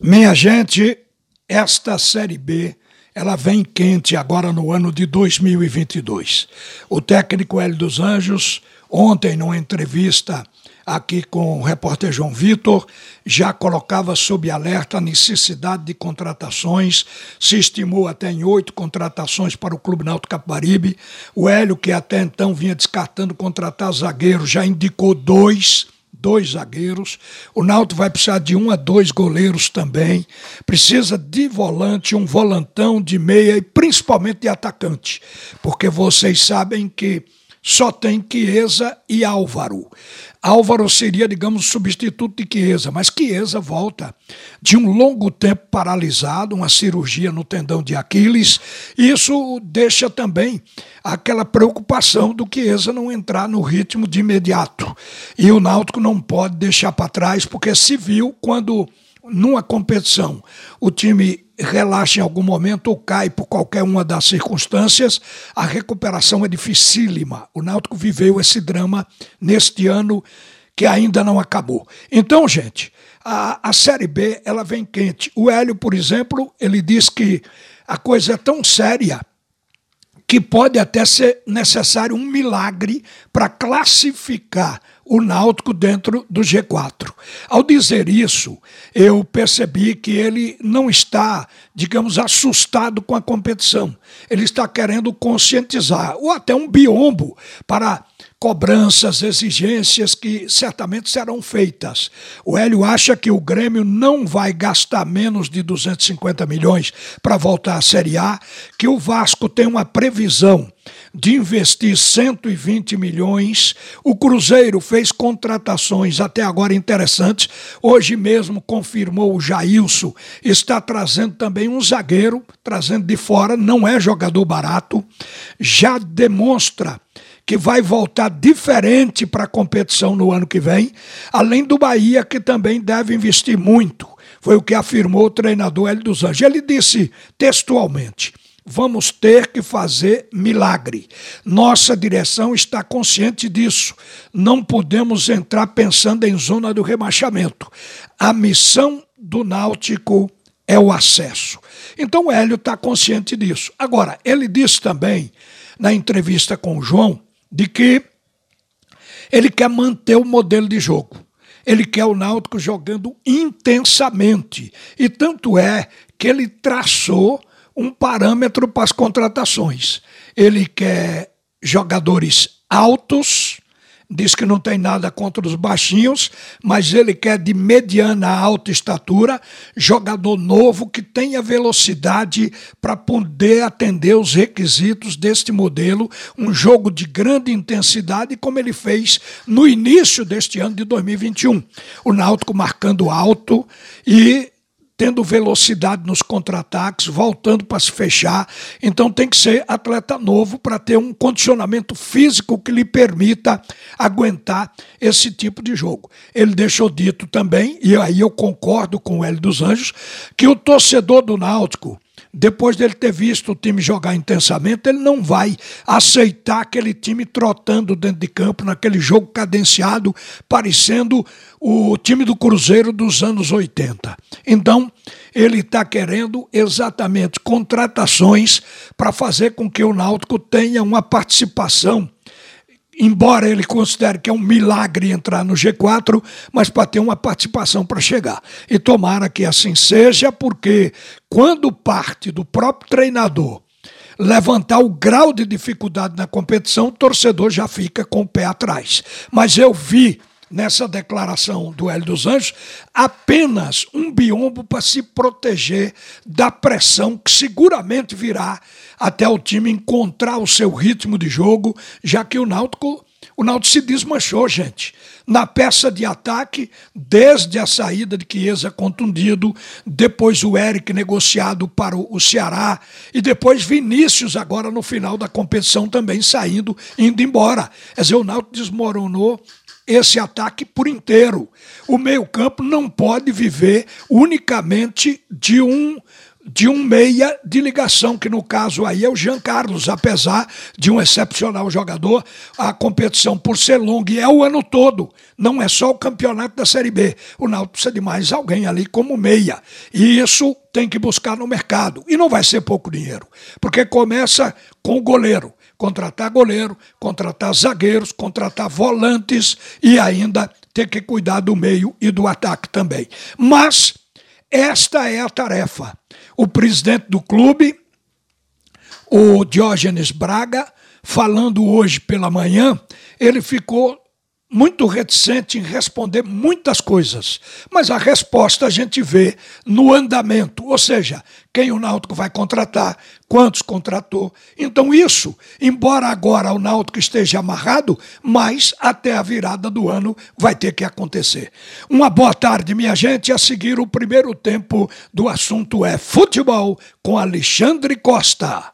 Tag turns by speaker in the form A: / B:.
A: Minha gente, esta Série B ela vem quente agora no ano de 2022. O técnico Hélio dos Anjos, ontem, numa entrevista aqui com o repórter João Vitor, já colocava sob alerta a necessidade de contratações, se estimou até em oito contratações para o Clube Náutico Capibaribe. O Hélio, que até então vinha descartando contratar zagueiro, já indicou dois dois zagueiros. O Náutico vai precisar de um a dois goleiros também. Precisa de volante, um volantão de meia e principalmente de atacante, porque vocês sabem que só tem Chiesa e Álvaro. Álvaro seria, digamos, substituto de Chiesa, mas Chiesa volta de um longo tempo paralisado, uma cirurgia no tendão de Aquiles. Isso deixa também aquela preocupação do Chiesa não entrar no ritmo de imediato. E o Náutico não pode deixar para trás, porque se viu quando numa competição o time relaxa em algum momento ou cai por qualquer uma das circunstâncias, a recuperação é dificílima. O Náutico viveu esse drama neste ano que ainda não acabou. Então, gente, a, a Série B ela vem quente. O Hélio, por exemplo, ele diz que a coisa é tão séria que pode até ser necessário um milagre para classificar o Náutico dentro do G4. Ao dizer isso, eu percebi que ele não está, digamos, assustado com a competição. Ele está querendo conscientizar, ou até um biombo para cobranças, exigências que certamente serão feitas. O Hélio acha que o Grêmio não vai gastar menos de 250 milhões para voltar à Série A, que o Vasco tem uma previsão de investir 120 milhões. O Cruzeiro fez contratações até agora interessantes. Hoje mesmo confirmou o Jailson, está trazendo também um zagueiro, trazendo de fora, não é jogador barato. Já demonstra que vai voltar diferente para a competição no ano que vem, além do Bahia, que também deve investir muito. Foi o que afirmou o treinador Hélio dos Anjos. Ele disse textualmente: vamos ter que fazer milagre. Nossa direção está consciente disso. Não podemos entrar pensando em zona do rebaixamento. A missão do Náutico é o acesso. Então o Hélio está consciente disso. Agora, ele disse também, na entrevista com o João, de que ele quer manter o modelo de jogo. Ele quer o Náutico jogando intensamente. E tanto é que ele traçou um parâmetro para as contratações. Ele quer jogadores altos, diz que não tem nada contra os baixinhos, mas ele quer de mediana a alta estatura, jogador novo que tenha velocidade para poder atender os requisitos deste modelo, um jogo de grande intensidade, como ele fez no início deste ano de 2021. O Náutico marcando alto e tendo velocidade nos contra-ataques, voltando para se fechar. Então tem que ser atleta novo para ter um condicionamento físico que lhe permita aguentar esse tipo de jogo. Ele deixou dito também, e aí eu concordo com o Hélio dos Anjos, que o torcedor do Náutico depois dele ter visto o time jogar intensamente, ele não vai aceitar aquele time trotando dentro de campo, naquele jogo cadenciado, parecendo o time do Cruzeiro dos anos 80. Então, ele está querendo exatamente contratações para fazer com que o Náutico tenha uma participação embora ele considere que é um milagre entrar no G4, mas para ter uma participação para chegar. E tomara que assim seja, porque quando parte do próprio treinador levantar o grau de dificuldade na competição, o torcedor já fica com o pé atrás. Mas eu vi nessa declaração do Hélio dos Anjos apenas um biombo para se proteger da pressão que seguramente virá até o time encontrar o seu ritmo de jogo, já que o Náutico o Náutico se desmanchou, gente. Na peça de ataque, desde a saída de Chiesa contundido, depois o Eric negociado para o Ceará e depois Vinícius agora no final da competição também saindo, indo embora. Quer dizer, o Náutico desmoronou esse ataque por inteiro. O meio-campo não pode viver unicamente de um de um meia de ligação, que no caso aí é o Jean Carlos, apesar de um excepcional jogador, a competição por ser longa e é o ano todo, não é só o campeonato da Série B. O Náutico precisa de mais alguém ali como meia. E isso tem que buscar no mercado. E não vai ser pouco dinheiro, porque começa com o goleiro. Contratar goleiro, contratar zagueiros, contratar volantes e ainda ter que cuidar do meio e do ataque também. Mas esta é a tarefa. O presidente do clube, o Diógenes Braga, falando hoje pela manhã, ele ficou muito reticente em responder muitas coisas, mas a resposta a gente vê no andamento, ou seja, quem o Náutico vai contratar, quantos contratou. Então isso, embora agora o Náutico esteja amarrado, mas até a virada do ano vai ter que acontecer. Uma boa tarde, minha gente, a seguir o primeiro tempo do assunto é futebol com Alexandre Costa.